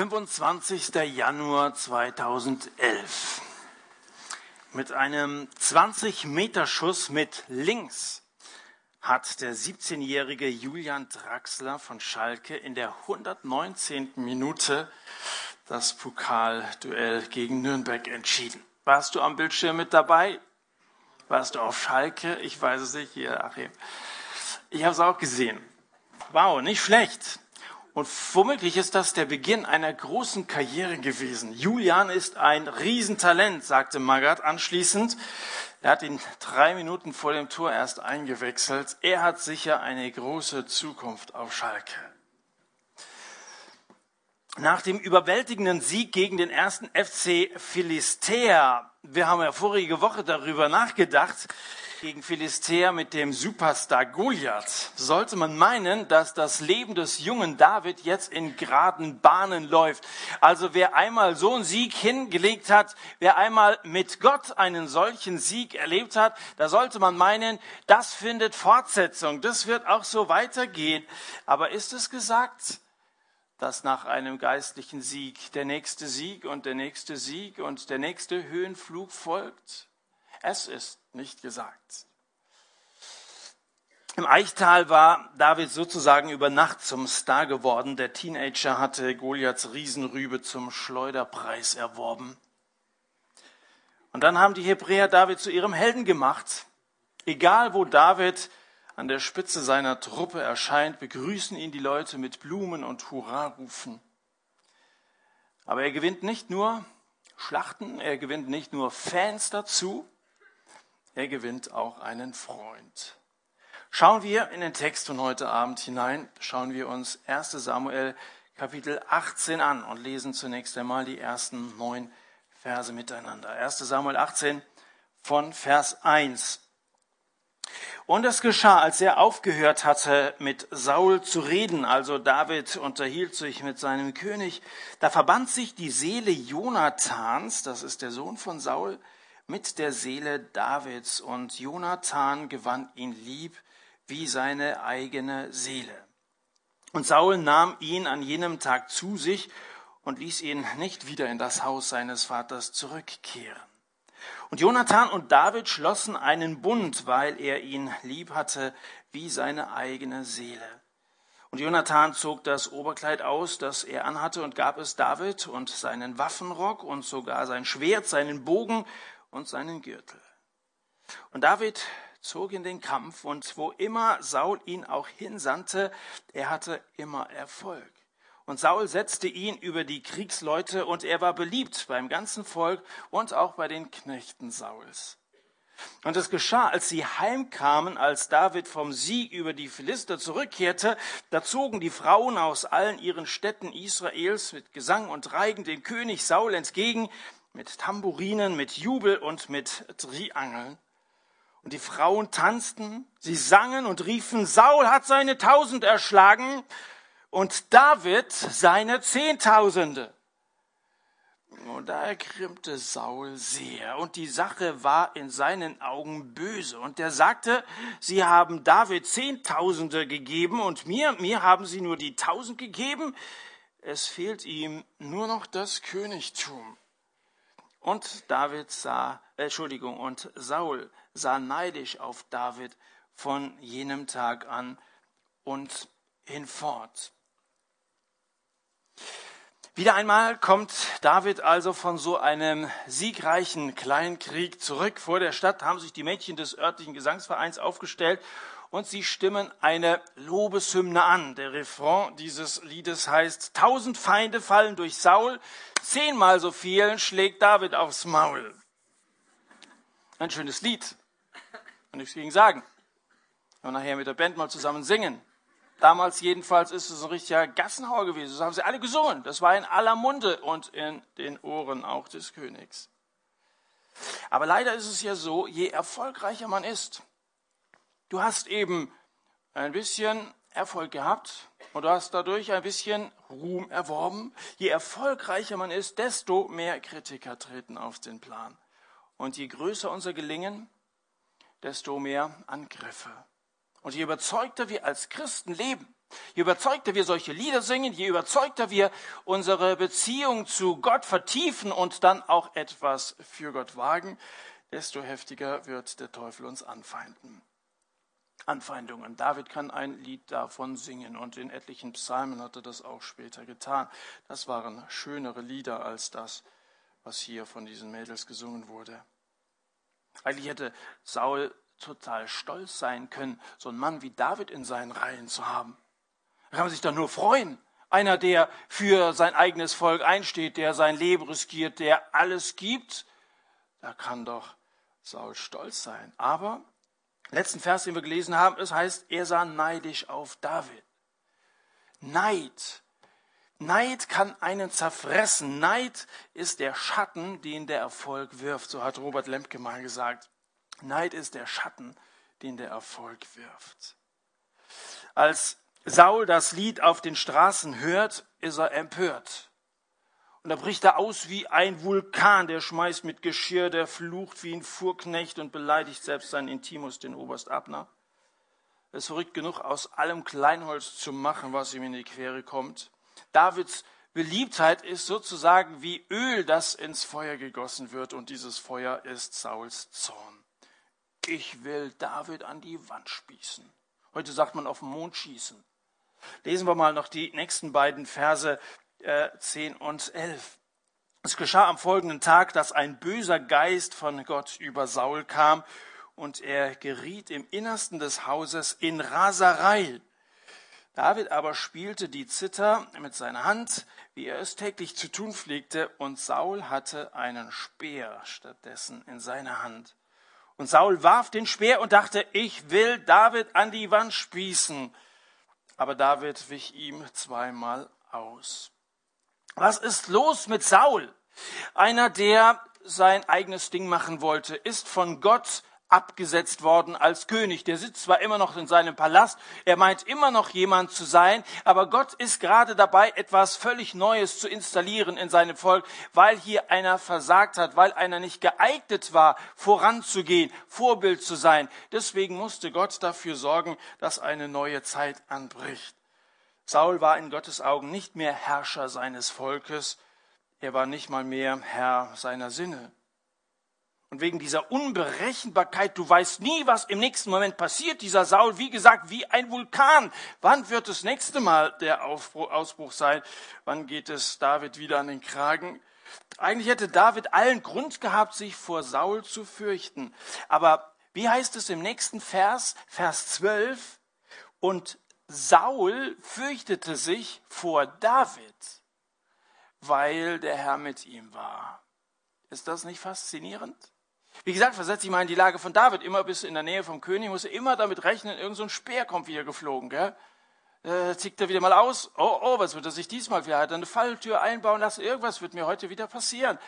25. Januar 2011. Mit einem 20-Meter-Schuss mit links hat der 17-jährige Julian Draxler von Schalke in der 119. Minute das Pokalduell gegen Nürnberg entschieden. Warst du am Bildschirm mit dabei? Warst du auf Schalke? Ich weiß es nicht, hier, Achim. Ich habe es auch gesehen. Wow, nicht schlecht. Und womöglich ist das der Beginn einer großen Karriere gewesen. Julian ist ein Riesentalent, sagte Magath anschließend. Er hat ihn drei Minuten vor dem Tor erst eingewechselt. Er hat sicher eine große Zukunft auf Schalke. Nach dem überwältigenden Sieg gegen den ersten FC Philistea, wir haben ja vorige Woche darüber nachgedacht, gegen Philistea mit dem Superstar Goliath, sollte man meinen, dass das Leben des jungen David jetzt in geraden Bahnen läuft. Also wer einmal so einen Sieg hingelegt hat, wer einmal mit Gott einen solchen Sieg erlebt hat, da sollte man meinen, das findet Fortsetzung, das wird auch so weitergehen. Aber ist es gesagt? Dass nach einem geistlichen Sieg der nächste Sieg und der nächste Sieg und der nächste Höhenflug folgt? Es ist nicht gesagt. Im Eichtal war David sozusagen über Nacht zum Star geworden. Der Teenager hatte Goliaths Riesenrübe zum Schleuderpreis erworben. Und dann haben die Hebräer David zu ihrem Helden gemacht. Egal wo David an der Spitze seiner Truppe erscheint, begrüßen ihn die Leute mit Blumen und Hurrarufen. Aber er gewinnt nicht nur Schlachten, er gewinnt nicht nur Fans dazu, er gewinnt auch einen Freund. Schauen wir in den Text von heute Abend hinein, schauen wir uns 1 Samuel Kapitel 18 an und lesen zunächst einmal die ersten neun Verse miteinander. 1 Samuel 18 von Vers 1. Und es geschah, als er aufgehört hatte, mit Saul zu reden, also David unterhielt sich mit seinem König, da verband sich die Seele Jonathans, das ist der Sohn von Saul, mit der Seele Davids und Jonathan gewann ihn lieb wie seine eigene Seele. Und Saul nahm ihn an jenem Tag zu sich und ließ ihn nicht wieder in das Haus seines Vaters zurückkehren. Und Jonathan und David schlossen einen Bund, weil er ihn lieb hatte wie seine eigene Seele. Und Jonathan zog das Oberkleid aus, das er anhatte, und gab es David und seinen Waffenrock und sogar sein Schwert, seinen Bogen und seinen Gürtel. Und David zog in den Kampf und wo immer Saul ihn auch hinsandte, er hatte immer Erfolg. Und Saul setzte ihn über die Kriegsleute und er war beliebt beim ganzen Volk und auch bei den Knechten Sauls. Und es geschah, als sie heimkamen, als David vom Sieg über die Philister zurückkehrte, da zogen die Frauen aus allen ihren Städten Israels mit Gesang und Reigen dem König Saul entgegen, mit Tamburinen, mit Jubel und mit Triangeln. Und die Frauen tanzten, sie sangen und riefen, Saul hat seine Tausend erschlagen und David seine Zehntausende. Und da ergrimmte Saul sehr, und die Sache war in seinen Augen böse. Und er sagte, sie haben David Zehntausende gegeben, und mir, mir haben sie nur die Tausend gegeben. Es fehlt ihm nur noch das Königtum. Und David sah, äh, Entschuldigung, und Saul sah neidisch auf David von jenem Tag an und hinfort. Wieder einmal kommt David also von so einem siegreichen Kleinkrieg zurück. Vor der Stadt haben sich die Mädchen des örtlichen Gesangsvereins aufgestellt und sie stimmen eine Lobeshymne an. Der Refrain dieses Liedes heißt, tausend Feinde fallen durch Saul, zehnmal so viel schlägt David aufs Maul. Ein schönes Lied. Kann nichts gegen sagen. Und nachher mit der Band mal zusammen singen. Damals jedenfalls ist es ein richtiger Gassenhauer gewesen. Das haben sie alle gesungen. Das war in aller Munde und in den Ohren auch des Königs. Aber leider ist es ja so, je erfolgreicher man ist, Du hast eben ein bisschen Erfolg gehabt und du hast dadurch ein bisschen Ruhm erworben. Je erfolgreicher man ist, desto mehr Kritiker treten auf den Plan. Und je größer unser Gelingen, desto mehr Angriffe. Und je überzeugter wir als Christen leben, Je überzeugter wir solche Lieder singen, je überzeugter wir unsere Beziehung zu Gott vertiefen und dann auch etwas für Gott wagen, desto heftiger wird der Teufel uns anfeinden. Anfeindungen. David kann ein Lied davon singen und in etlichen Psalmen hat er das auch später getan. Das waren schönere Lieder als das, was hier von diesen Mädels gesungen wurde. Eigentlich hätte Saul total stolz sein können, so einen Mann wie David in seinen Reihen zu haben. Da kann man sich doch nur freuen. Einer, der für sein eigenes Volk einsteht, der sein Leben riskiert, der alles gibt, da kann doch Saul stolz sein. Aber letzten Vers, den wir gelesen haben, es heißt, er sah neidisch auf David. Neid. Neid kann einen zerfressen. Neid ist der Schatten, den der Erfolg wirft. So hat Robert Lemke mal gesagt. Neid ist der Schatten, den der Erfolg wirft. Als Saul das Lied auf den Straßen hört, ist er empört. Und da bricht er aus wie ein Vulkan, der schmeißt mit Geschirr, der flucht wie ein Fuhrknecht und beleidigt selbst seinen Intimus, den Oberst Abner. Er ist verrückt genug, aus allem Kleinholz zu machen, was ihm in die Quere kommt. Davids Beliebtheit ist sozusagen wie Öl, das ins Feuer gegossen wird, und dieses Feuer ist Sauls Zorn. Ich will David an die Wand spießen. Heute sagt man auf den Mond schießen. Lesen wir mal noch die nächsten beiden Verse 10 äh, und 11. Es geschah am folgenden Tag, dass ein böser Geist von Gott über Saul kam und er geriet im Innersten des Hauses in Raserei. David aber spielte die Zither mit seiner Hand, wie er es täglich zu tun pflegte, und Saul hatte einen Speer stattdessen in seiner Hand. Und Saul warf den Speer und dachte, ich will David an die Wand spießen. Aber David wich ihm zweimal aus. Was ist los mit Saul? Einer, der sein eigenes Ding machen wollte, ist von Gott abgesetzt worden als König. Der sitzt zwar immer noch in seinem Palast, er meint immer noch jemand zu sein, aber Gott ist gerade dabei, etwas völlig Neues zu installieren in seinem Volk, weil hier einer versagt hat, weil einer nicht geeignet war, voranzugehen, Vorbild zu sein. Deswegen musste Gott dafür sorgen, dass eine neue Zeit anbricht. Saul war in Gottes Augen nicht mehr Herrscher seines Volkes, er war nicht mal mehr Herr seiner Sinne. Und wegen dieser Unberechenbarkeit, du weißt nie, was im nächsten Moment passiert, dieser Saul, wie gesagt, wie ein Vulkan. Wann wird das nächste Mal der Ausbruch sein? Wann geht es David wieder an den Kragen? Eigentlich hätte David allen Grund gehabt, sich vor Saul zu fürchten. Aber wie heißt es im nächsten Vers, Vers 12? Und Saul fürchtete sich vor David, weil der Herr mit ihm war. Ist das nicht faszinierend? Wie gesagt, versetze ich mal in die Lage von David. Immer bis in der Nähe vom König muss er immer damit rechnen, irgendein so Speer kommt wieder geflogen. Gell? Äh, zieht er wieder mal aus. Oh, oh, was wird er sich diesmal wieder? Hat eine Falltür einbauen lassen? Irgendwas wird mir heute wieder passieren.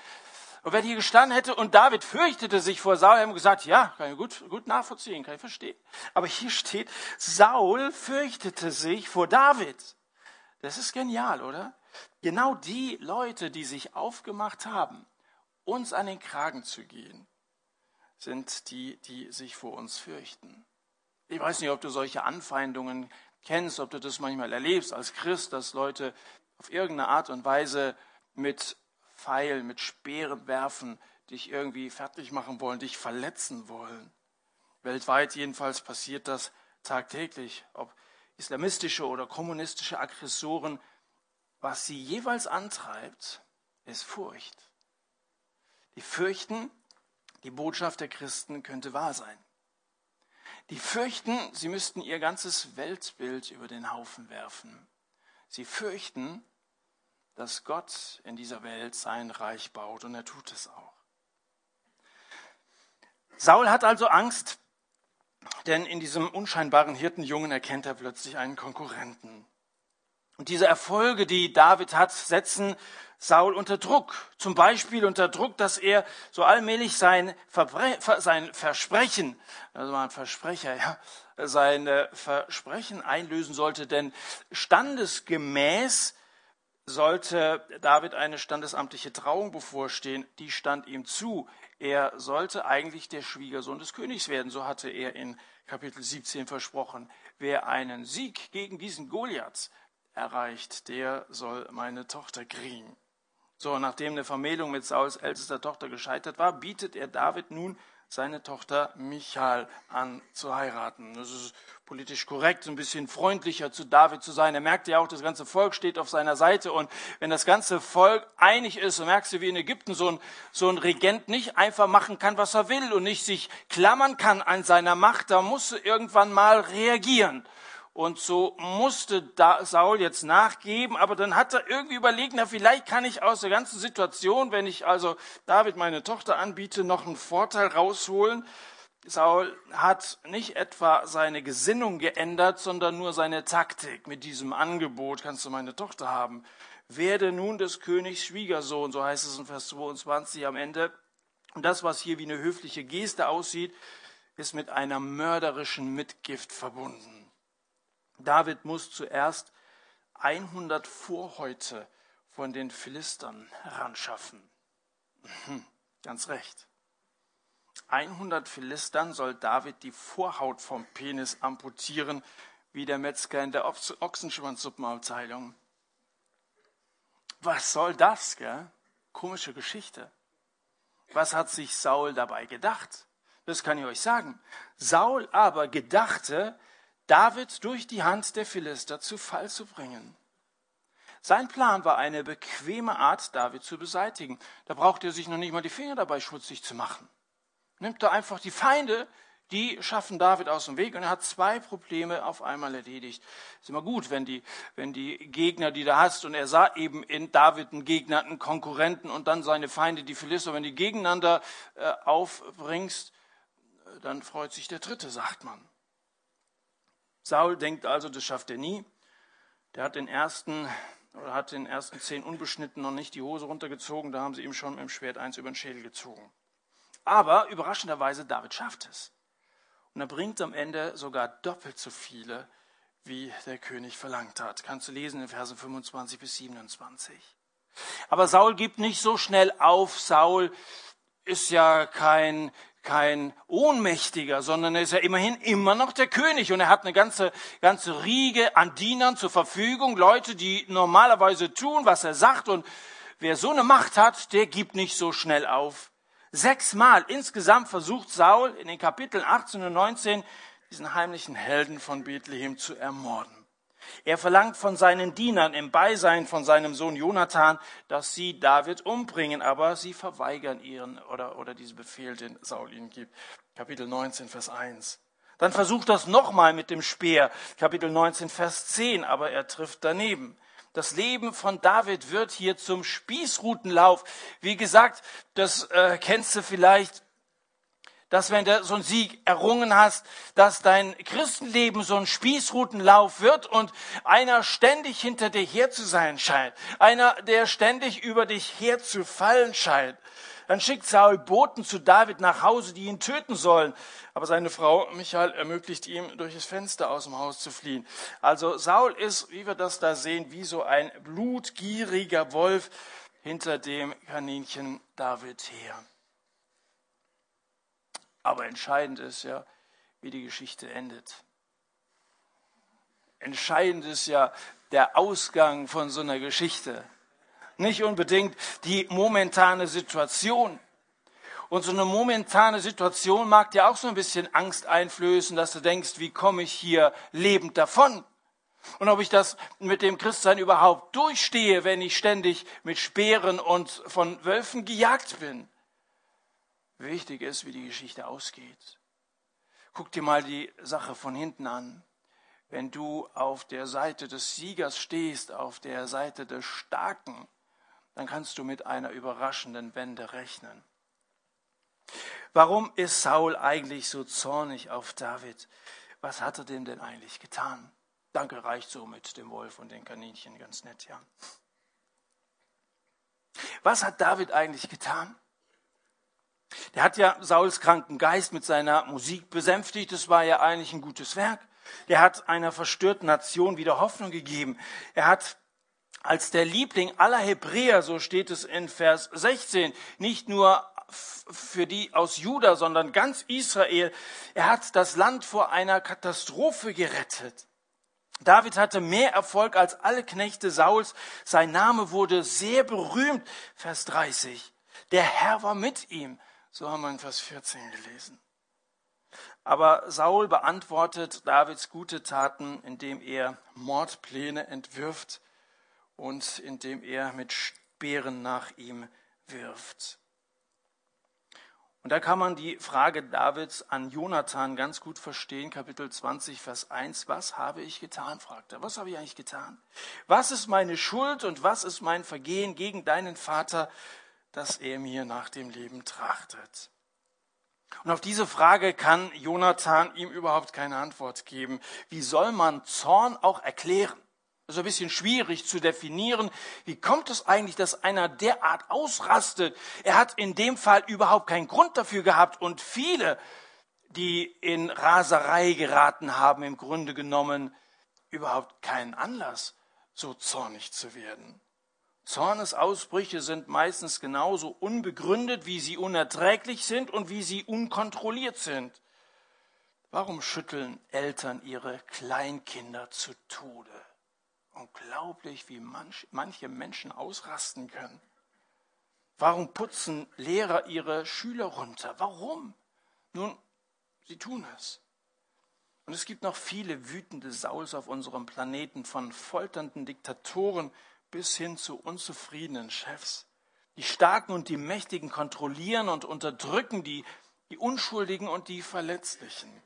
Und wenn hier gestanden hätte und David fürchtete sich vor Saul, haben gesagt, ja, kann ich gut, gut nachvollziehen, kann ich verstehen. Aber hier steht, Saul fürchtete sich vor David. Das ist genial, oder? Genau die Leute, die sich aufgemacht haben, uns an den Kragen zu gehen, sind die, die sich vor uns fürchten. Ich weiß nicht, ob du solche Anfeindungen kennst, ob du das manchmal erlebst als Christ, dass Leute auf irgendeine Art und Weise mit Pfeil, mit Speeren werfen, dich irgendwie fertig machen wollen, dich verletzen wollen. Weltweit jedenfalls passiert das tagtäglich, ob islamistische oder kommunistische Aggressoren, was sie jeweils antreibt, ist Furcht. Die fürchten, die Botschaft der Christen könnte wahr sein. Die fürchten, sie müssten ihr ganzes Weltbild über den Haufen werfen. Sie fürchten, dass Gott in dieser Welt sein Reich baut und er tut es auch. Saul hat also Angst, denn in diesem unscheinbaren Hirtenjungen erkennt er plötzlich einen Konkurrenten. Und diese Erfolge, die David hat, setzen Saul unter Druck. Zum Beispiel unter Druck, dass er so allmählich sein, Verbre sein Versprechen, also ein Versprecher, ja, sein Versprechen einlösen sollte, denn standesgemäß sollte David eine standesamtliche Trauung bevorstehen, die stand ihm zu. Er sollte eigentlich der Schwiegersohn des Königs werden, so hatte er in Kapitel 17 versprochen. Wer einen Sieg gegen diesen Goliath erreicht, der soll meine Tochter kriegen. So, nachdem eine Vermählung mit Sauls ältester Tochter gescheitert war, bietet er David nun seine Tochter Michal an zu heiraten. Das ist politisch korrekt, ein bisschen freundlicher zu David zu sein. Er merkt ja auch, das ganze Volk steht auf seiner Seite und wenn das ganze Volk einig ist, so merkst du, wie in Ägypten so ein, so ein Regent nicht einfach machen kann, was er will und nicht sich klammern kann an seiner Macht, da muss er irgendwann mal reagieren. Und so musste Saul jetzt nachgeben, aber dann hat er irgendwie überlegt, na vielleicht kann ich aus der ganzen Situation, wenn ich also David meine Tochter anbiete, noch einen Vorteil rausholen. Saul hat nicht etwa seine Gesinnung geändert, sondern nur seine Taktik. Mit diesem Angebot kannst du meine Tochter haben. Werde nun des Königs Schwiegersohn, so heißt es in Vers 22 am Ende. Und das, was hier wie eine höfliche Geste aussieht, ist mit einer mörderischen Mitgift verbunden. David muss zuerst 100 Vorhäute von den Philistern ranschaffen. Mhm, ganz recht. 100 Philistern soll David die Vorhaut vom Penis amputieren, wie der Metzger in der Ochsenschwanzsuppenabteilung. Was soll das, gell? Komische Geschichte. Was hat sich Saul dabei gedacht? Das kann ich euch sagen. Saul aber gedachte, David durch die Hand der Philister zu Fall zu bringen. Sein Plan war eine bequeme Art, David zu beseitigen. Da braucht er sich noch nicht mal die Finger dabei schmutzig zu machen. Nimmt er einfach die Feinde, die schaffen David aus dem Weg und er hat zwei Probleme auf einmal erledigt. Ist immer gut, wenn die, wenn die Gegner, die du hast, und er sah eben in David einen Gegner, einen Konkurrenten und dann seine Feinde, die Philister, wenn die gegeneinander äh, aufbringst, dann freut sich der Dritte, sagt man. Saul denkt also, das schafft er nie. Der hat den ersten oder hat den ersten zehn unbeschnitten noch nicht die Hose runtergezogen, da haben sie ihm schon mit dem Schwert eins über den Schädel gezogen. Aber überraschenderweise, David schafft es. Und er bringt am Ende sogar doppelt so viele, wie der König verlangt hat. Kannst du lesen in Versen 25 bis 27. Aber Saul gibt nicht so schnell auf. Saul ist ja kein, kein Ohnmächtiger, sondern er ist ja immerhin immer noch der König und er hat eine ganze, ganze Riege an Dienern zur Verfügung, Leute, die normalerweise tun, was er sagt und wer so eine Macht hat, der gibt nicht so schnell auf. Sechsmal insgesamt versucht Saul in den Kapiteln 18 und 19 diesen heimlichen Helden von Bethlehem zu ermorden. Er verlangt von seinen Dienern im Beisein von seinem Sohn Jonathan, dass sie David umbringen, aber sie verweigern ihren oder, oder diesen Befehl, den Saul ihnen gibt. Kapitel 19, Vers 1. Dann versucht das nochmal mit dem Speer. Kapitel 19, Vers 10, aber er trifft daneben. Das Leben von David wird hier zum Spießrutenlauf. Wie gesagt, das äh, kennst du vielleicht dass wenn du so einen Sieg errungen hast, dass dein Christenleben so ein Spießrutenlauf wird und einer ständig hinter dir her zu sein scheint, einer, der ständig über dich herzufallen scheint. Dann schickt Saul Boten zu David nach Hause, die ihn töten sollen. Aber seine Frau Michael ermöglicht ihm, durch das Fenster aus dem Haus zu fliehen. Also Saul ist, wie wir das da sehen, wie so ein blutgieriger Wolf hinter dem Kaninchen David her. Aber entscheidend ist ja, wie die Geschichte endet. Entscheidend ist ja der Ausgang von so einer Geschichte. Nicht unbedingt die momentane Situation. Und so eine momentane Situation mag dir auch so ein bisschen Angst einflößen, dass du denkst, wie komme ich hier lebend davon? Und ob ich das mit dem Christsein überhaupt durchstehe, wenn ich ständig mit Speeren und von Wölfen gejagt bin. Wichtig ist, wie die Geschichte ausgeht. Guck dir mal die Sache von hinten an. Wenn du auf der Seite des Siegers stehst, auf der Seite des Starken, dann kannst du mit einer überraschenden Wende rechnen. Warum ist Saul eigentlich so zornig auf David? Was hat er dem denn eigentlich getan? Danke, reicht so mit dem Wolf und den Kaninchen, ganz nett, ja. Was hat David eigentlich getan? Der hat ja Sauls kranken Geist mit seiner Musik besänftigt. Das war ja eigentlich ein gutes Werk. Der hat einer verstörten Nation wieder Hoffnung gegeben. Er hat als der Liebling aller Hebräer, so steht es in Vers 16, nicht nur für die aus Juda, sondern ganz Israel. Er hat das Land vor einer Katastrophe gerettet. David hatte mehr Erfolg als alle Knechte Sauls. Sein Name wurde sehr berühmt. Vers 30. Der Herr war mit ihm. So haben wir in Vers 14 gelesen. Aber Saul beantwortet Davids gute Taten, indem er Mordpläne entwirft und indem er mit Speeren nach ihm wirft. Und da kann man die Frage Davids an Jonathan ganz gut verstehen, Kapitel 20, Vers 1. Was habe ich getan? fragt er. Was habe ich eigentlich getan? Was ist meine Schuld und was ist mein Vergehen gegen deinen Vater, dass er mir nach dem Leben trachtet? Und auf diese Frage kann Jonathan ihm überhaupt keine Antwort geben. Wie soll man Zorn auch erklären? Das ist ein bisschen schwierig zu definieren. Wie kommt es eigentlich, dass einer derart ausrastet? Er hat in dem Fall überhaupt keinen Grund dafür gehabt und viele, die in Raserei geraten haben, im Grunde genommen überhaupt keinen Anlass, so zornig zu werden. Zornesausbrüche sind meistens genauso unbegründet, wie sie unerträglich sind und wie sie unkontrolliert sind. Warum schütteln Eltern ihre Kleinkinder zu Tode? Unglaublich, wie manch, manche Menschen ausrasten können. Warum putzen Lehrer ihre Schüler runter? Warum? Nun, sie tun es. Und es gibt noch viele wütende Sauls auf unserem Planeten, von folternden Diktatoren bis hin zu unzufriedenen Chefs. Die Starken und die Mächtigen kontrollieren und unterdrücken die, die Unschuldigen und die Verletzlichen.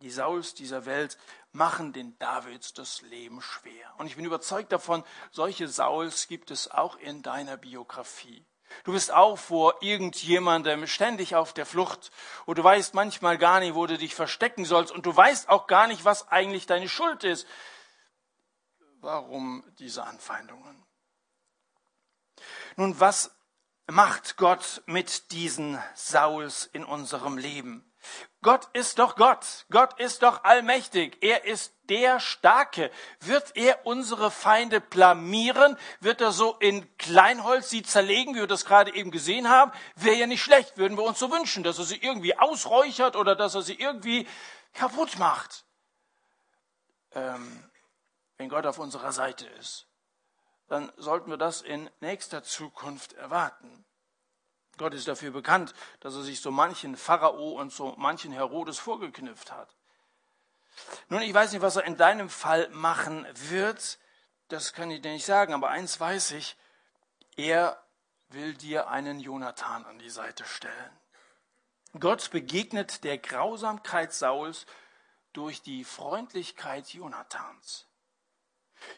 Die Sauls dieser Welt machen den Davids das Leben schwer. Und ich bin überzeugt davon, solche Sauls gibt es auch in deiner Biografie. Du bist auch vor irgendjemandem ständig auf der Flucht und du weißt manchmal gar nicht, wo du dich verstecken sollst und du weißt auch gar nicht, was eigentlich deine Schuld ist. Warum diese Anfeindungen? Nun, was macht Gott mit diesen Sauls in unserem Leben? Gott ist doch Gott. Gott ist doch allmächtig. Er ist der Starke. Wird er unsere Feinde blamieren? Wird er so in Kleinholz sie zerlegen, wie wir das gerade eben gesehen haben? Wäre ja nicht schlecht, würden wir uns so wünschen, dass er sie irgendwie ausräuchert oder dass er sie irgendwie kaputt macht. Ähm, wenn Gott auf unserer Seite ist, dann sollten wir das in nächster Zukunft erwarten. Gott ist dafür bekannt, dass er sich so manchen Pharao und so manchen Herodes vorgeknüpft hat. Nun, ich weiß nicht, was er in deinem Fall machen wird. Das kann ich dir nicht sagen. Aber eins weiß ich. Er will dir einen Jonathan an die Seite stellen. Gott begegnet der Grausamkeit Sauls durch die Freundlichkeit Jonathans.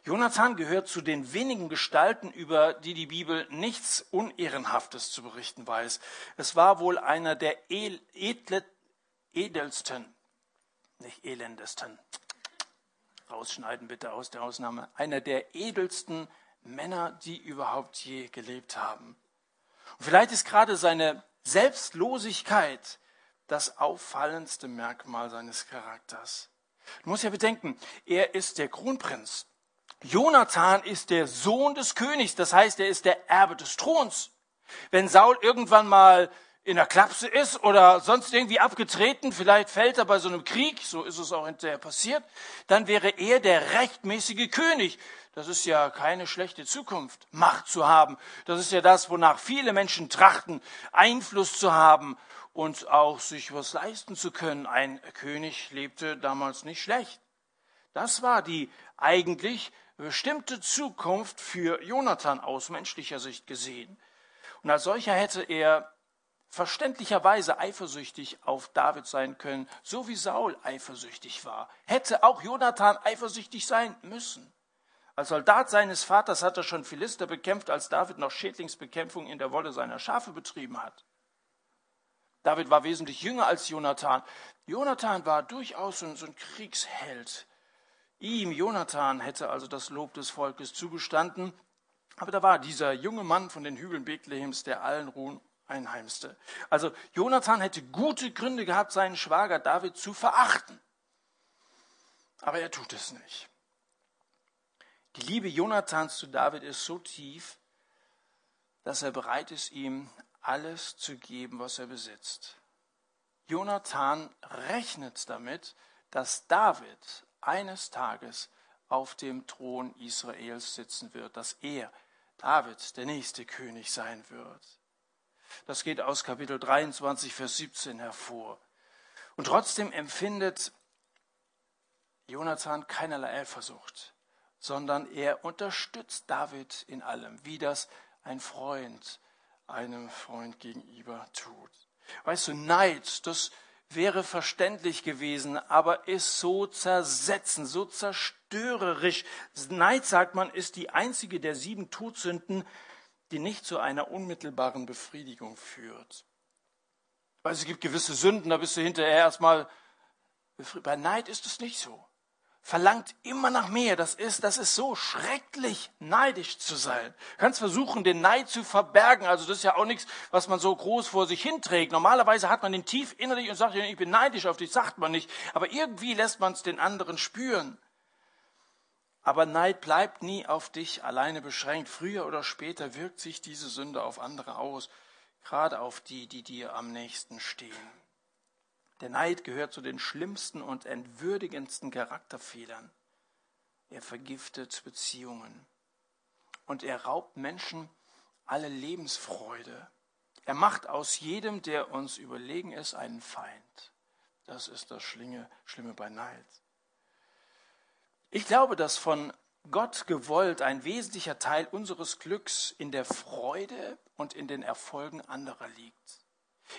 Jonathan gehört zu den wenigen Gestalten, über die die Bibel nichts Unehrenhaftes zu berichten weiß. Es war wohl einer der edle, edelsten, nicht elendesten, rausschneiden bitte aus der Ausnahme, einer der edelsten Männer, die überhaupt je gelebt haben. Und vielleicht ist gerade seine Selbstlosigkeit das auffallendste Merkmal seines Charakters. Du musst ja bedenken, er ist der Kronprinz Jonathan ist der Sohn des Königs, das heißt, er ist der Erbe des Throns. Wenn Saul irgendwann mal in der Klapse ist oder sonst irgendwie abgetreten, vielleicht fällt er bei so einem Krieg, so ist es auch hinterher passiert, dann wäre er der rechtmäßige König. Das ist ja keine schlechte Zukunft, Macht zu haben. Das ist ja das, wonach viele Menschen trachten, Einfluss zu haben und auch sich was leisten zu können. Ein König lebte damals nicht schlecht. Das war die eigentlich bestimmte Zukunft für Jonathan aus menschlicher Sicht gesehen. Und als solcher hätte er verständlicherweise eifersüchtig auf David sein können, so wie Saul eifersüchtig war. Hätte auch Jonathan eifersüchtig sein müssen. Als Soldat seines Vaters hat er schon Philister bekämpft, als David noch Schädlingsbekämpfung in der Wolle seiner Schafe betrieben hat. David war wesentlich jünger als Jonathan. Jonathan war durchaus so ein Kriegsheld. Ihm, Jonathan, hätte also das Lob des Volkes zugestanden. Aber da war dieser junge Mann von den Hügeln Bethlehems, der allen Ruhm einheimste. Also Jonathan hätte gute Gründe gehabt, seinen Schwager David zu verachten. Aber er tut es nicht. Die Liebe Jonathans zu David ist so tief, dass er bereit ist, ihm alles zu geben, was er besitzt. Jonathan rechnet damit, dass David eines Tages auf dem Thron Israels sitzen wird, dass er, David, der nächste König sein wird. Das geht aus Kapitel 23, Vers 17 hervor. Und trotzdem empfindet Jonathan keinerlei Eifersucht, sondern er unterstützt David in allem, wie das ein Freund einem Freund gegenüber tut. Weißt du, Neid, das wäre verständlich gewesen, aber ist so zersetzend, so zerstörerisch. Neid, sagt man, ist die einzige der sieben Todsünden, die nicht zu einer unmittelbaren Befriedigung führt. Weil es gibt gewisse Sünden, da bist du hinterher erstmal befriedigt. Bei Neid ist es nicht so. Verlangt immer nach mehr. Das ist, das ist so schrecklich, neidisch zu sein. Du kannst versuchen, den Neid zu verbergen. Also das ist ja auch nichts, was man so groß vor sich hinträgt. Normalerweise hat man den tief innerlich und sagt, ich bin neidisch auf dich, sagt man nicht. Aber irgendwie lässt man es den anderen spüren. Aber Neid bleibt nie auf dich alleine beschränkt. Früher oder später wirkt sich diese Sünde auf andere aus, gerade auf die, die dir am nächsten stehen. Der Neid gehört zu den schlimmsten und entwürdigendsten Charakterfehlern. Er vergiftet Beziehungen und er raubt Menschen alle Lebensfreude. Er macht aus jedem, der uns überlegen ist, einen Feind. Das ist das Schlinge, Schlimme bei Neid. Ich glaube, dass von Gott gewollt ein wesentlicher Teil unseres Glücks in der Freude und in den Erfolgen anderer liegt.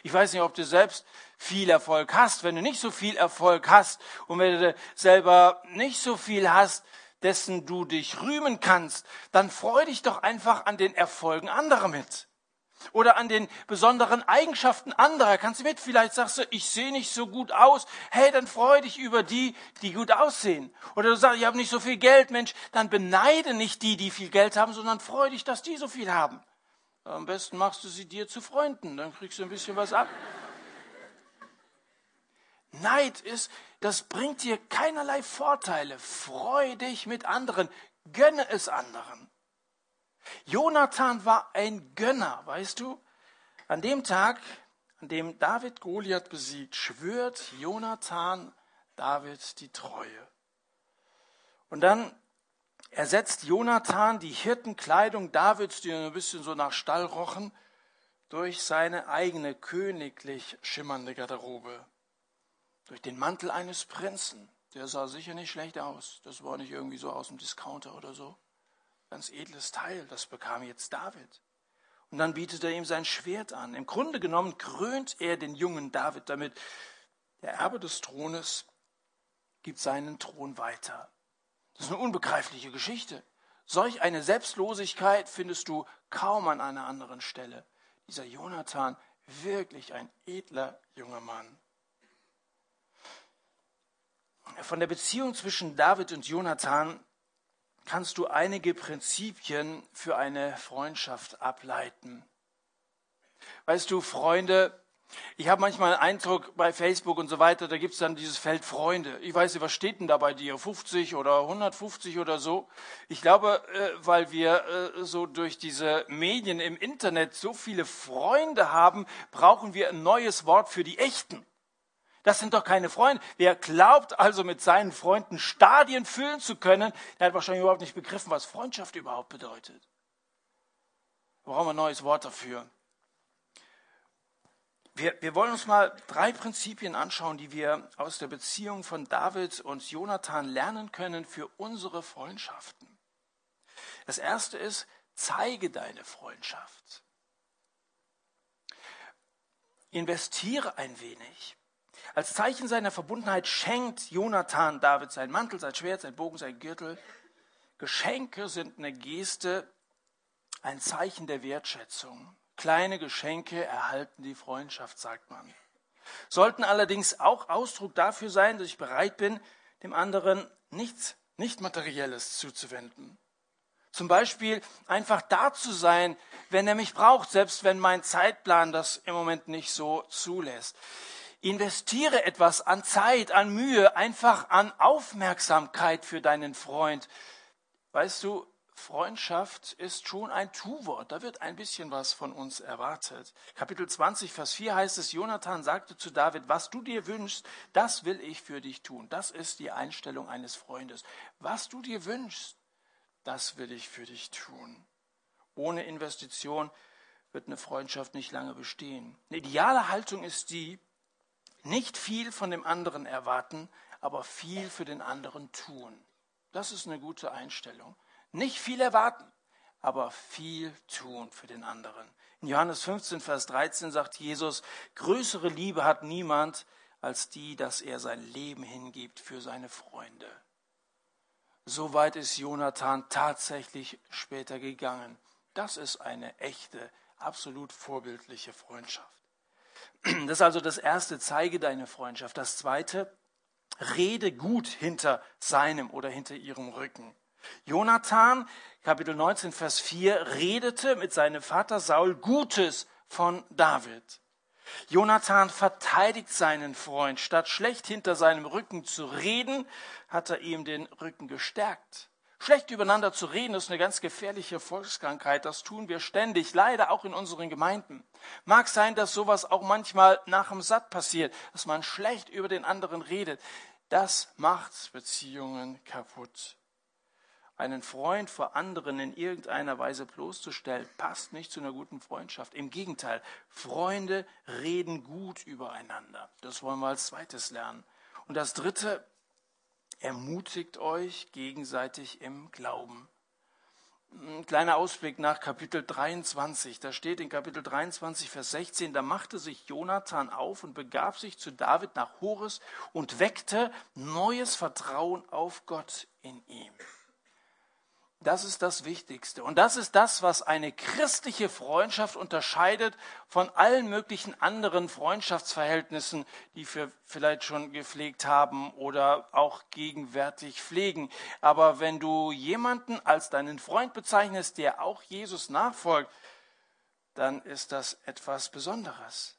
Ich weiß nicht, ob du selbst viel Erfolg hast. Wenn du nicht so viel Erfolg hast und wenn du selber nicht so viel hast, dessen du dich rühmen kannst, dann freu dich doch einfach an den Erfolgen anderer mit oder an den besonderen Eigenschaften anderer. Kannst du mit? Vielleicht sagst du, ich sehe nicht so gut aus. Hey, dann freu dich über die, die gut aussehen. Oder du sagst, ich habe nicht so viel Geld, Mensch, dann beneide nicht die, die viel Geld haben, sondern freu dich, dass die so viel haben. Am besten machst du sie dir zu Freunden, dann kriegst du ein bisschen was ab. Neid ist, das bringt dir keinerlei Vorteile. Freu dich mit anderen, gönne es anderen. Jonathan war ein Gönner, weißt du? An dem Tag, an dem David Goliath besiegt, schwört Jonathan David die Treue. Und dann ersetzt Jonathan die Hirtenkleidung Davids, die ein bisschen so nach Stall rochen, durch seine eigene königlich schimmernde Garderobe. Durch den Mantel eines Prinzen. Der sah sicher nicht schlecht aus. Das war nicht irgendwie so aus dem Discounter oder so ganz edles Teil, das bekam jetzt David. Und dann bietet er ihm sein Schwert an. Im Grunde genommen krönt er den jungen David damit. Der Erbe des Thrones gibt seinen Thron weiter. Das ist eine unbegreifliche Geschichte. Solch eine Selbstlosigkeit findest du kaum an einer anderen Stelle. Dieser Jonathan, wirklich ein edler junger Mann. Von der Beziehung zwischen David und Jonathan kannst du einige Prinzipien für eine Freundschaft ableiten. Weißt du, Freunde, ich habe manchmal einen Eindruck bei Facebook und so weiter, da gibt es dann dieses Feld Freunde. Ich weiß nicht, was steht denn da bei dir? 50 oder 150 oder so? Ich glaube, äh, weil wir äh, so durch diese Medien im Internet so viele Freunde haben, brauchen wir ein neues Wort für die echten. Das sind doch keine Freunde. Wer glaubt also mit seinen Freunden Stadien füllen zu können, der hat wahrscheinlich überhaupt nicht begriffen, was Freundschaft überhaupt bedeutet. Wir brauchen ein neues Wort dafür. Wir, wir wollen uns mal drei Prinzipien anschauen, die wir aus der Beziehung von David und Jonathan lernen können für unsere Freundschaften. Das erste ist, zeige deine Freundschaft. Investiere ein wenig. Als Zeichen seiner Verbundenheit schenkt Jonathan David sein Mantel, sein Schwert, sein Bogen, sein Gürtel. Geschenke sind eine Geste, ein Zeichen der Wertschätzung. Kleine Geschenke erhalten die Freundschaft, sagt man. Sollten allerdings auch Ausdruck dafür sein, dass ich bereit bin, dem anderen nichts, nicht Materielles zuzuwenden. Zum Beispiel einfach da zu sein, wenn er mich braucht, selbst wenn mein Zeitplan das im Moment nicht so zulässt. Investiere etwas an Zeit, an Mühe, einfach an Aufmerksamkeit für deinen Freund. Weißt du, Freundschaft ist schon ein Tu-Wort. Da wird ein bisschen was von uns erwartet. Kapitel 20, Vers 4 heißt es, Jonathan sagte zu David, was du dir wünschst, das will ich für dich tun. Das ist die Einstellung eines Freundes. Was du dir wünschst, das will ich für dich tun. Ohne Investition wird eine Freundschaft nicht lange bestehen. Eine ideale Haltung ist die, nicht viel von dem anderen erwarten, aber viel für den anderen tun. Das ist eine gute Einstellung. Nicht viel erwarten, aber viel tun für den anderen. In Johannes 15, Vers 13 sagt Jesus, größere Liebe hat niemand als die, dass er sein Leben hingibt für seine Freunde. So weit ist Jonathan tatsächlich später gegangen. Das ist eine echte, absolut vorbildliche Freundschaft. Das ist also das erste, zeige deine Freundschaft. Das zweite, rede gut hinter seinem oder hinter ihrem Rücken. Jonathan, Kapitel 19, Vers 4, redete mit seinem Vater Saul Gutes von David. Jonathan verteidigt seinen Freund. Statt schlecht hinter seinem Rücken zu reden, hat er ihm den Rücken gestärkt. Schlecht übereinander zu reden ist eine ganz gefährliche Volkskrankheit. Das tun wir ständig, leider auch in unseren Gemeinden. Mag sein, dass sowas auch manchmal nach dem Satt passiert, dass man schlecht über den anderen redet. Das macht Beziehungen kaputt. Einen Freund vor anderen in irgendeiner Weise bloßzustellen, passt nicht zu einer guten Freundschaft. Im Gegenteil, Freunde reden gut übereinander. Das wollen wir als zweites lernen. Und das dritte, ermutigt euch gegenseitig im Glauben. Ein kleiner Ausblick nach Kapitel 23. Da steht in Kapitel 23, Vers 16, da machte sich Jonathan auf und begab sich zu David nach Hores und weckte neues Vertrauen auf Gott in ihm. Das ist das Wichtigste. Und das ist das, was eine christliche Freundschaft unterscheidet von allen möglichen anderen Freundschaftsverhältnissen, die wir vielleicht schon gepflegt haben oder auch gegenwärtig pflegen. Aber wenn du jemanden als deinen Freund bezeichnest, der auch Jesus nachfolgt, dann ist das etwas Besonderes.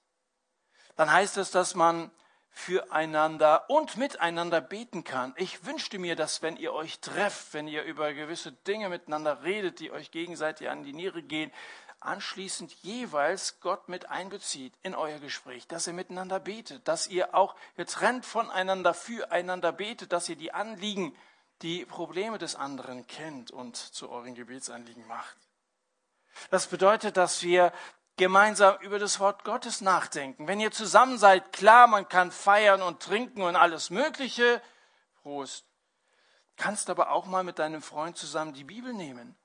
Dann heißt es, dass man füreinander und miteinander beten kann. Ich wünschte mir, dass wenn ihr euch trefft, wenn ihr über gewisse Dinge miteinander redet, die euch gegenseitig an die Niere gehen, anschließend jeweils Gott mit einbezieht in euer Gespräch, dass ihr miteinander betet, dass ihr auch getrennt voneinander füreinander betet, dass ihr die Anliegen, die Probleme des anderen kennt und zu euren Gebetsanliegen macht. Das bedeutet, dass wir gemeinsam über das Wort Gottes nachdenken. Wenn ihr zusammen seid, klar, man kann feiern und trinken und alles Mögliche. Prost. Kannst aber auch mal mit deinem Freund zusammen die Bibel nehmen.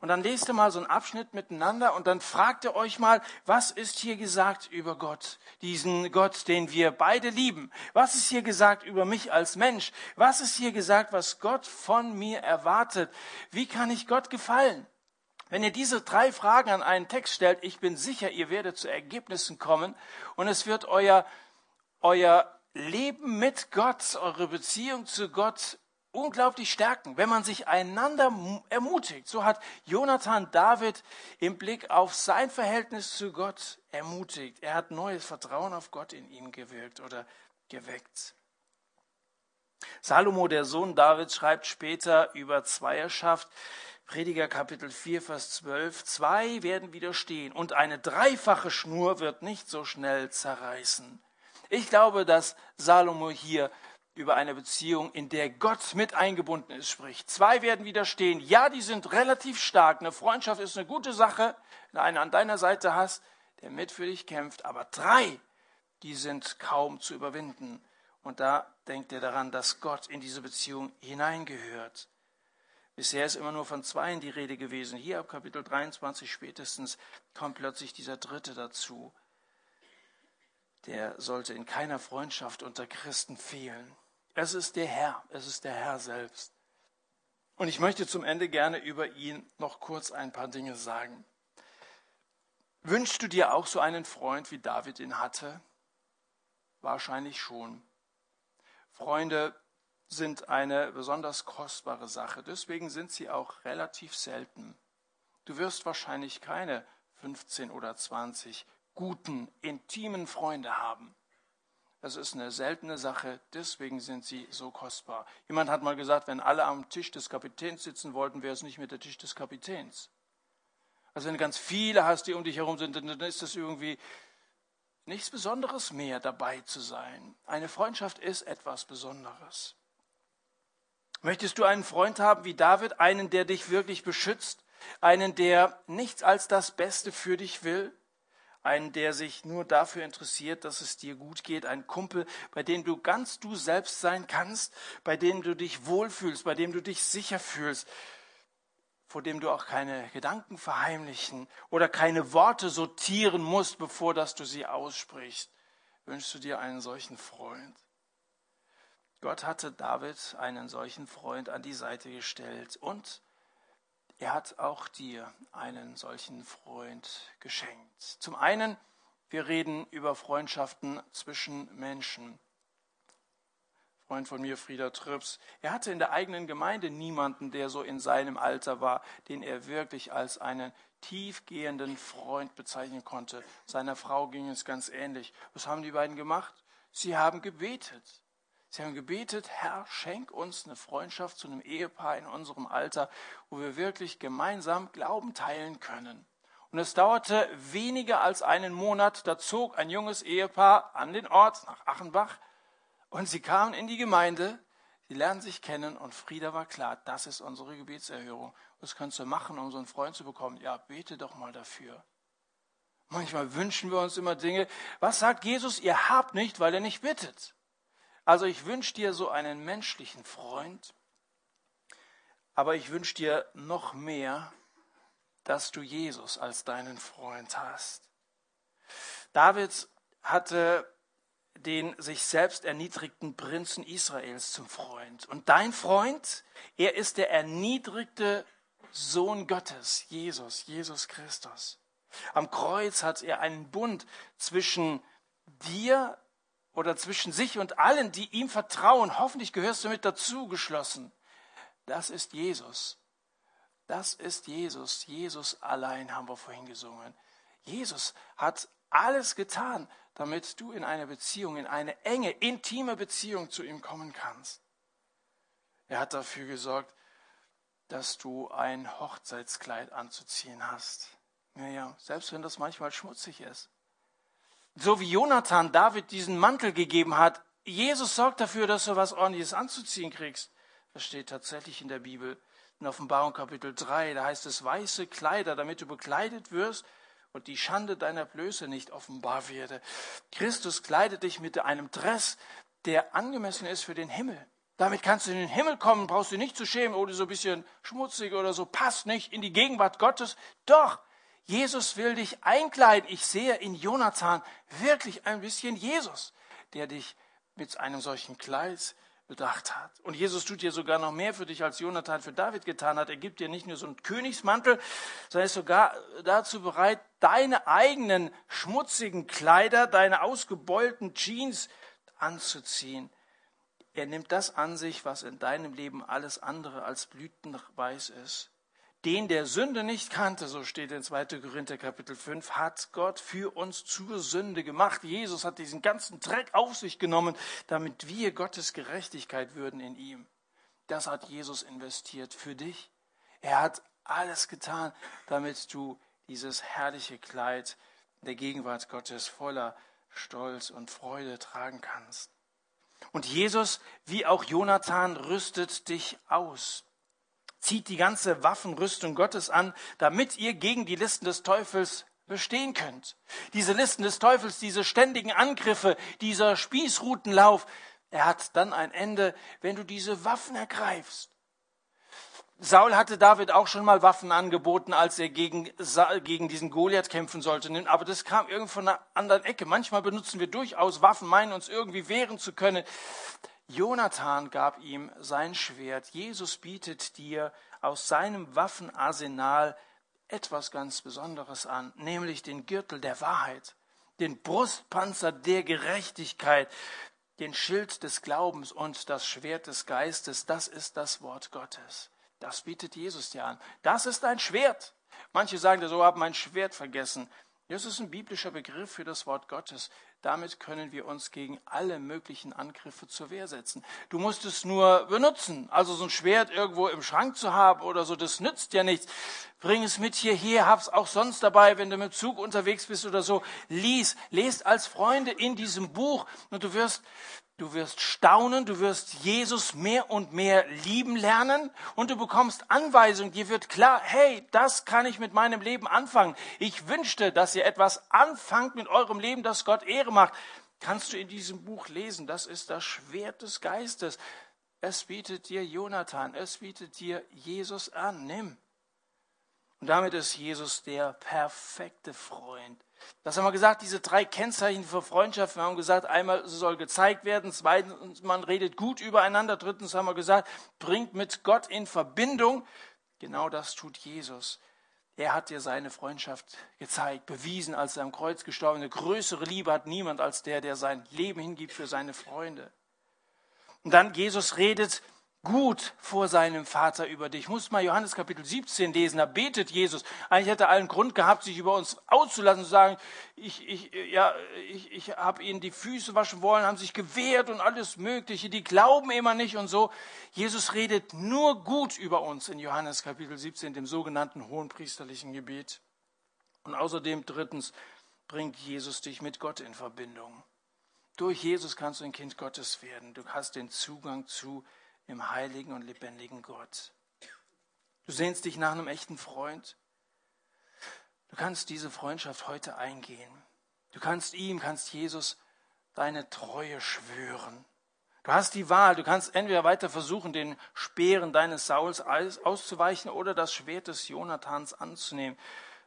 Und dann lest ihr mal so einen Abschnitt miteinander und dann fragt ihr euch mal, was ist hier gesagt über Gott, diesen Gott, den wir beide lieben? Was ist hier gesagt über mich als Mensch? Was ist hier gesagt, was Gott von mir erwartet? Wie kann ich Gott gefallen? Wenn ihr diese drei Fragen an einen Text stellt, ich bin sicher, ihr werdet zu Ergebnissen kommen und es wird euer, euer Leben mit Gott, eure Beziehung zu Gott unglaublich stärken, wenn man sich einander ermutigt. So hat Jonathan David im Blick auf sein Verhältnis zu Gott ermutigt. Er hat neues Vertrauen auf Gott in ihm gewirkt oder geweckt. Salomo, der Sohn Davids, schreibt später über Zweierschaft, Prediger Kapitel 4, Vers 12. Zwei werden widerstehen und eine dreifache Schnur wird nicht so schnell zerreißen. Ich glaube, dass Salomo hier über eine Beziehung, in der Gott mit eingebunden ist, spricht. Zwei werden widerstehen. Ja, die sind relativ stark. Eine Freundschaft ist eine gute Sache, wenn du einen an deiner Seite hast, der mit für dich kämpft. Aber drei, die sind kaum zu überwinden. Und da denkt er daran, dass Gott in diese Beziehung hineingehört. Bisher ist immer nur von zweien die Rede gewesen. Hier ab Kapitel 23 spätestens kommt plötzlich dieser dritte dazu. Der sollte in keiner Freundschaft unter Christen fehlen. Es ist der Herr, es ist der Herr selbst. Und ich möchte zum Ende gerne über ihn noch kurz ein paar Dinge sagen. Wünschst du dir auch so einen Freund, wie David ihn hatte? Wahrscheinlich schon. Freunde sind eine besonders kostbare Sache. Deswegen sind sie auch relativ selten. Du wirst wahrscheinlich keine 15 oder 20 guten, intimen Freunde haben. Das ist eine seltene Sache, deswegen sind sie so kostbar. Jemand hat mal gesagt, wenn alle am Tisch des Kapitäns sitzen wollten, wäre es nicht mehr der Tisch des Kapitäns. Also wenn du ganz viele hast, die um dich herum sind, dann ist das irgendwie nichts Besonderes mehr, dabei zu sein. Eine Freundschaft ist etwas Besonderes. Möchtest du einen Freund haben wie David, einen, der dich wirklich beschützt, einen, der nichts als das Beste für dich will? einen, der sich nur dafür interessiert, dass es dir gut geht, ein Kumpel, bei dem du ganz du selbst sein kannst, bei dem du dich wohlfühlst, bei dem du dich sicher fühlst, vor dem du auch keine Gedanken verheimlichen oder keine Worte sortieren musst, bevor dass du sie aussprichst. Wünschst du dir einen solchen Freund? Gott hatte David einen solchen Freund an die Seite gestellt und er hat auch dir einen solchen Freund geschenkt. Zum einen, wir reden über Freundschaften zwischen Menschen. Freund von mir, Frieder Trips, er hatte in der eigenen Gemeinde niemanden, der so in seinem Alter war, den er wirklich als einen tiefgehenden Freund bezeichnen konnte. Seiner Frau ging es ganz ähnlich. Was haben die beiden gemacht? Sie haben gebetet. Sie haben gebetet, Herr, schenk uns eine Freundschaft zu einem Ehepaar in unserem Alter, wo wir wirklich gemeinsam Glauben teilen können. Und es dauerte weniger als einen Monat, da zog ein junges Ehepaar an den Ort nach Achenbach und sie kamen in die Gemeinde, sie lernten sich kennen und Frieda war klar, das ist unsere Gebetserhörung. Was kannst du machen, um so einen Freund zu bekommen? Ja, bete doch mal dafür. Manchmal wünschen wir uns immer Dinge. Was sagt Jesus? Ihr habt nicht, weil ihr nicht bittet. Also ich wünsche dir so einen menschlichen Freund, aber ich wünsche dir noch mehr, dass du Jesus als deinen Freund hast. David hatte den sich selbst erniedrigten Prinzen Israels zum Freund. Und dein Freund, er ist der erniedrigte Sohn Gottes, Jesus, Jesus Christus. Am Kreuz hat er einen Bund zwischen dir oder zwischen sich und allen, die ihm vertrauen, hoffentlich gehörst du mit dazu, geschlossen. Das ist Jesus. Das ist Jesus. Jesus allein haben wir vorhin gesungen. Jesus hat alles getan, damit du in eine Beziehung, in eine enge, intime Beziehung zu ihm kommen kannst. Er hat dafür gesorgt, dass du ein Hochzeitskleid anzuziehen hast. Naja, selbst wenn das manchmal schmutzig ist so wie Jonathan David diesen Mantel gegeben hat, Jesus sorgt dafür, dass du was ordentliches anzuziehen kriegst. Das steht tatsächlich in der Bibel. In Offenbarung Kapitel 3, da heißt es weiße Kleider, damit du bekleidet wirst und die Schande deiner Blöße nicht offenbar werde. Christus kleidet dich mit einem Dress, der angemessen ist für den Himmel. Damit kannst du in den Himmel kommen, brauchst du nicht zu schämen, oder oh, so ein bisschen schmutzig oder so, passt nicht in die Gegenwart Gottes. Doch, Jesus will dich einkleiden. Ich sehe in Jonathan wirklich ein bisschen Jesus, der dich mit einem solchen Kleid bedacht hat. Und Jesus tut dir sogar noch mehr für dich, als Jonathan für David getan hat. Er gibt dir nicht nur so einen Königsmantel, sondern ist sogar dazu bereit, deine eigenen schmutzigen Kleider, deine ausgebeulten Jeans anzuziehen. Er nimmt das an sich, was in deinem Leben alles andere als blütenweiß ist den der Sünde nicht kannte, so steht in 2. Korinther Kapitel 5, hat Gott für uns zur Sünde gemacht. Jesus hat diesen ganzen Dreck auf sich genommen, damit wir Gottes Gerechtigkeit würden in ihm. Das hat Jesus investiert für dich. Er hat alles getan, damit du dieses herrliche Kleid der Gegenwart Gottes voller Stolz und Freude tragen kannst. Und Jesus, wie auch Jonathan, rüstet dich aus zieht die ganze Waffenrüstung Gottes an, damit ihr gegen die Listen des Teufels bestehen könnt. Diese Listen des Teufels, diese ständigen Angriffe, dieser Spießrutenlauf, er hat dann ein Ende, wenn du diese Waffen ergreifst. Saul hatte David auch schon mal Waffen angeboten, als er gegen, gegen diesen Goliath kämpfen sollte. Aber das kam irgendwo von einer anderen Ecke. Manchmal benutzen wir durchaus Waffen, meinen uns irgendwie wehren zu können. Jonathan gab ihm sein Schwert. Jesus bietet dir aus seinem Waffenarsenal etwas ganz Besonderes an, nämlich den Gürtel der Wahrheit, den Brustpanzer der Gerechtigkeit, den Schild des Glaubens und das Schwert des Geistes. Das ist das Wort Gottes. Das bietet Jesus dir an. Das ist ein Schwert. Manche sagen, so habe mein Schwert vergessen. Das ist ein biblischer Begriff für das Wort Gottes. Damit können wir uns gegen alle möglichen Angriffe zur Wehr setzen. Du musst es nur benutzen. Also so ein Schwert irgendwo im Schrank zu haben oder so, das nützt ja nichts. Bring es mit hierher, hab's auch sonst dabei, wenn du mit Zug unterwegs bist oder so. Lies, lest als Freunde in diesem Buch und du wirst Du wirst staunen, du wirst Jesus mehr und mehr lieben lernen und du bekommst Anweisungen. Dir wird klar, hey, das kann ich mit meinem Leben anfangen. Ich wünschte, dass ihr etwas anfangt mit eurem Leben, das Gott Ehre macht. Kannst du in diesem Buch lesen. Das ist das Schwert des Geistes. Es bietet dir Jonathan, es bietet dir Jesus an. Nimm. Und damit ist Jesus der perfekte Freund das haben wir gesagt, diese drei Kennzeichen für Freundschaft. Wir haben gesagt, einmal soll gezeigt werden, zweitens man redet gut übereinander, drittens haben wir gesagt, bringt mit Gott in Verbindung. Genau das tut Jesus. Er hat dir seine Freundschaft gezeigt, bewiesen, als er am Kreuz gestorben ist. Eine größere Liebe hat niemand als der, der sein Leben hingibt für seine Freunde. Und dann Jesus redet gut vor seinem Vater über dich. Muss mal Johannes Kapitel 17 lesen, da betet Jesus. Eigentlich hätte er allen Grund gehabt, sich über uns auszulassen, zu sagen, ich, ich, ja, ich, ich habe ihnen die Füße waschen wollen, haben sich gewehrt und alles Mögliche, die glauben immer nicht und so. Jesus redet nur gut über uns in Johannes Kapitel 17, dem sogenannten hohenpriesterlichen Gebet. Und außerdem drittens bringt Jesus dich mit Gott in Verbindung. Durch Jesus kannst du ein Kind Gottes werden. Du hast den Zugang zu im heiligen und lebendigen Gott. Du sehnst dich nach einem echten Freund. Du kannst diese Freundschaft heute eingehen. Du kannst ihm, kannst Jesus deine Treue schwören. Du hast die Wahl. Du kannst entweder weiter versuchen, den Speeren deines Sauls auszuweichen oder das Schwert des Jonathans anzunehmen.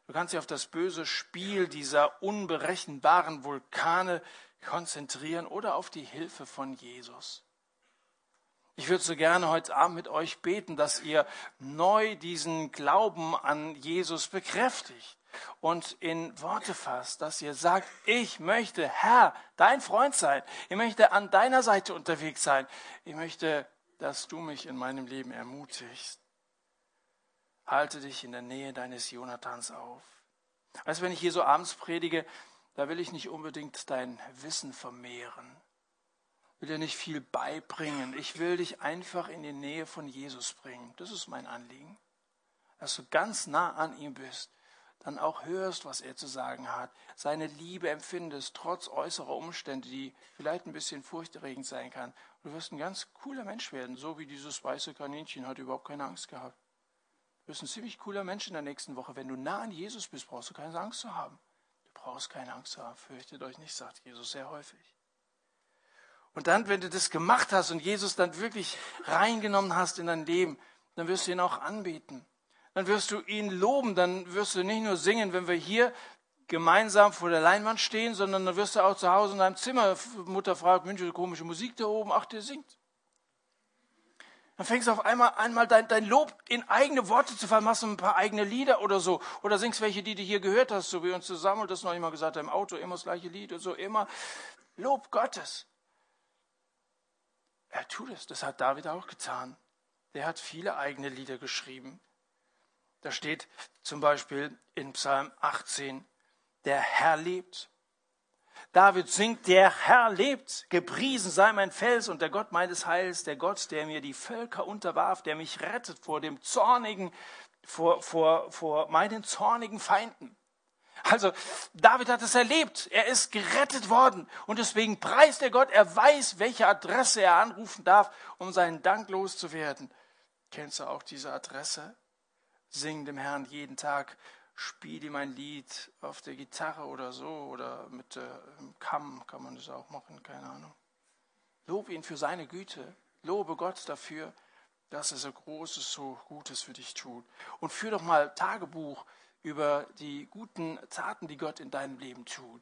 Du kannst dich auf das böse Spiel dieser unberechenbaren Vulkane konzentrieren oder auf die Hilfe von Jesus. Ich würde so gerne heute Abend mit euch beten, dass ihr neu diesen Glauben an Jesus bekräftigt und in Worte fasst, dass ihr sagt, ich möchte, Herr, dein Freund sein. Ich möchte an deiner Seite unterwegs sein. Ich möchte, dass du mich in meinem Leben ermutigst. Halte dich in der Nähe deines Jonathans auf. Also wenn ich hier so abends predige, da will ich nicht unbedingt dein Wissen vermehren will dir nicht viel beibringen. Ich will dich einfach in die Nähe von Jesus bringen. Das ist mein Anliegen. Dass du ganz nah an ihm bist, dann auch hörst, was er zu sagen hat, seine Liebe empfindest, trotz äußerer Umstände, die vielleicht ein bisschen furchterregend sein kann. Du wirst ein ganz cooler Mensch werden, so wie dieses weiße Kaninchen hat überhaupt keine Angst gehabt. Du wirst ein ziemlich cooler Mensch in der nächsten Woche. Wenn du nah an Jesus bist, brauchst du keine Angst zu haben. Du brauchst keine Angst zu haben. Fürchtet euch nicht, sagt Jesus sehr häufig. Und dann, wenn du das gemacht hast und Jesus dann wirklich reingenommen hast in dein Leben, dann wirst du ihn auch anbeten. Dann wirst du ihn loben. Dann wirst du nicht nur singen, wenn wir hier gemeinsam vor der Leinwand stehen, sondern dann wirst du auch zu Hause in deinem Zimmer, Mutter fragt, Mensch, komische Musik da oben, ach, der singt. Dann fängst du auf einmal einmal dein, dein Lob in eigene Worte zu du ein paar eigene Lieder oder so. Oder singst welche, die du hier gehört hast, so wie uns zusammen, und das noch immer gesagt im Auto, immer das gleiche Lied und so, immer. Lob Gottes. Er tut es. Das hat David auch getan. Der hat viele eigene Lieder geschrieben. Da steht zum Beispiel in Psalm 18, der Herr lebt. David singt, der Herr lebt, gepriesen sei mein Fels und der Gott meines Heils, der Gott, der mir die Völker unterwarf, der mich rettet vor dem zornigen, vor, vor, vor meinen zornigen Feinden. Also David hat es erlebt. Er ist gerettet worden. Und deswegen preist er Gott. Er weiß, welche Adresse er anrufen darf, um seinen Dank loszuwerden. Kennst du auch diese Adresse? Sing dem Herrn jeden Tag. Spiel ihm ein Lied auf der Gitarre oder so. Oder mit dem äh, Kamm kann man das auch machen. Keine Ahnung. Lobe ihn für seine Güte. Lobe Gott dafür, dass er so Großes, so Gutes für dich tut. Und führ doch mal Tagebuch über die guten Taten, die Gott in deinem Leben tut.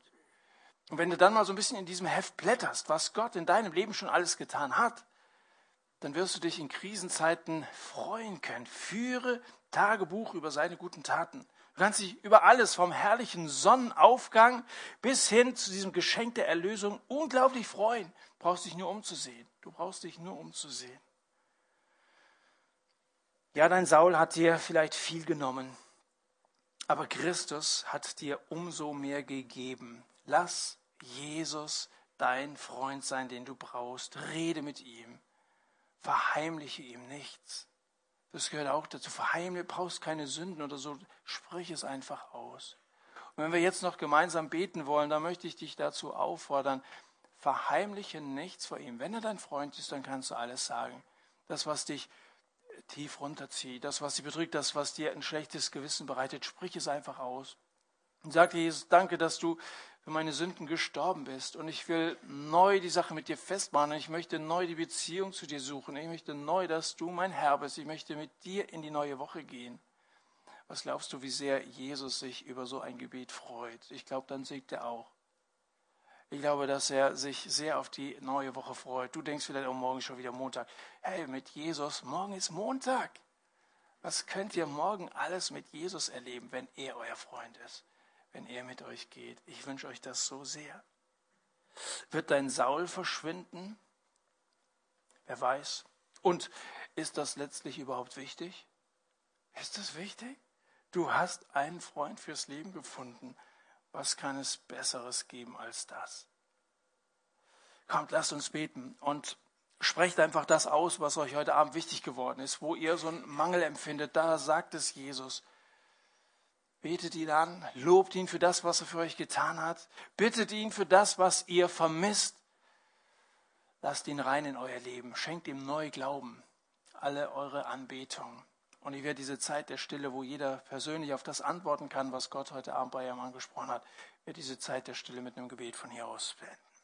Und wenn du dann mal so ein bisschen in diesem Heft blätterst, was Gott in deinem Leben schon alles getan hat, dann wirst du dich in Krisenzeiten freuen können. Führe Tagebuch über seine guten Taten. Du kannst dich über alles vom herrlichen Sonnenaufgang bis hin zu diesem Geschenk der Erlösung unglaublich freuen. Du brauchst dich nur umzusehen. Du brauchst dich nur umzusehen. Ja, dein Saul hat dir vielleicht viel genommen. Aber Christus hat dir umso mehr gegeben. Lass Jesus dein Freund sein, den du brauchst. Rede mit ihm. Verheimliche ihm nichts. Das gehört auch dazu. Verheimliche, brauchst keine Sünden oder so. Sprich es einfach aus. Und wenn wir jetzt noch gemeinsam beten wollen, dann möchte ich dich dazu auffordern, verheimliche nichts vor ihm. Wenn er dein Freund ist, dann kannst du alles sagen. Das, was dich tief runterzieht, das, was dich bedrückt, das, was dir ein schlechtes Gewissen bereitet, sprich es einfach aus. Und sag dir, Jesus, danke, dass du für meine Sünden gestorben bist. Und ich will neu die Sache mit dir festmachen. Ich möchte neu die Beziehung zu dir suchen. Ich möchte neu, dass du mein Herr bist. Ich möchte mit dir in die neue Woche gehen. Was glaubst du, wie sehr Jesus sich über so ein Gebet freut? Ich glaube, dann siegt er auch. Ich glaube, dass er sich sehr auf die neue Woche freut. Du denkst vielleicht, oh, morgen schon wieder Montag. Hey, mit Jesus, morgen ist Montag. Was könnt ihr morgen alles mit Jesus erleben, wenn er euer Freund ist, wenn er mit euch geht? Ich wünsche euch das so sehr. Wird dein Saul verschwinden? Wer weiß. Und ist das letztlich überhaupt wichtig? Ist das wichtig? Du hast einen Freund fürs Leben gefunden. Was kann es Besseres geben als das? Kommt, lasst uns beten und sprecht einfach das aus, was euch heute Abend wichtig geworden ist, wo ihr so einen Mangel empfindet. Da sagt es Jesus. Betet ihn an, lobt ihn für das, was er für euch getan hat, bittet ihn für das, was ihr vermisst. Lasst ihn rein in euer Leben, schenkt ihm neu Glauben, alle eure Anbetung. Und ich werde diese Zeit der Stille, wo jeder persönlich auf das antworten kann, was Gott heute Abend bei ihm angesprochen hat, werde diese Zeit der Stille mit einem Gebet von hier aus beenden.